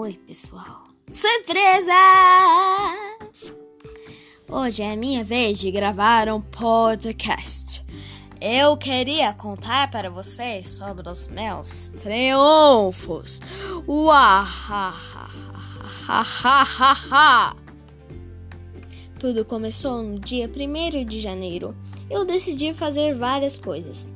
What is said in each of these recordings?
Oi, pessoal. Surpresa! Hoje é minha vez de gravar um podcast. Eu queria contar para vocês sobre os meus triunfos. Uahahahaha! Tudo começou no dia 1 de janeiro. Eu decidi fazer várias coisas.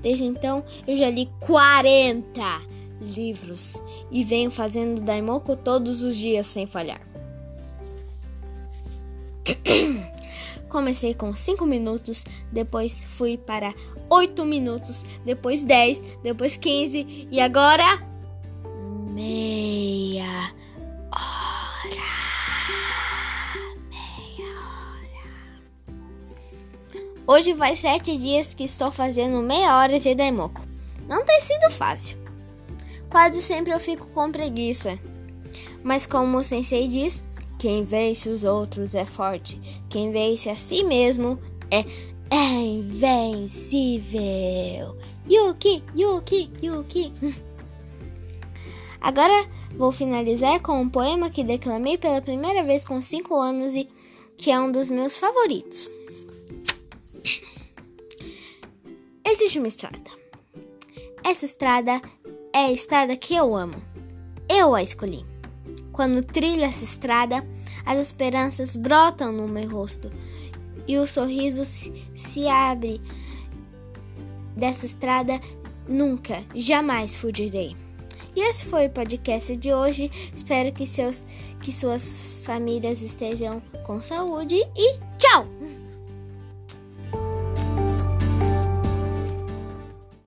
Desde então, eu já li 40 livros e venho fazendo Daimoku todos os dias sem falhar. Comecei com 5 minutos, depois fui para 8 minutos, depois 10, depois 15 e agora meia hora. Meia hora. Hoje faz 7 dias que estou fazendo meia hora de Daimoku. Não tem sido fácil. Quase sempre eu fico com preguiça. Mas como o sensei diz, quem vence os outros é forte. Quem vence a si mesmo é, é invencível. Yuki, Yuki, Yuki. Agora vou finalizar com um poema que declamei pela primeira vez com 5 anos e que é um dos meus favoritos. Existe uma estrada. Essa estrada é a estrada que eu amo. Eu a escolhi. Quando trilho essa estrada, as esperanças brotam no meu rosto e o sorriso se, abre. Dessa estrada nunca, jamais fugirei. E esse foi o podcast de hoje. Espero que, seus, que suas famílias estejam com saúde e tchau!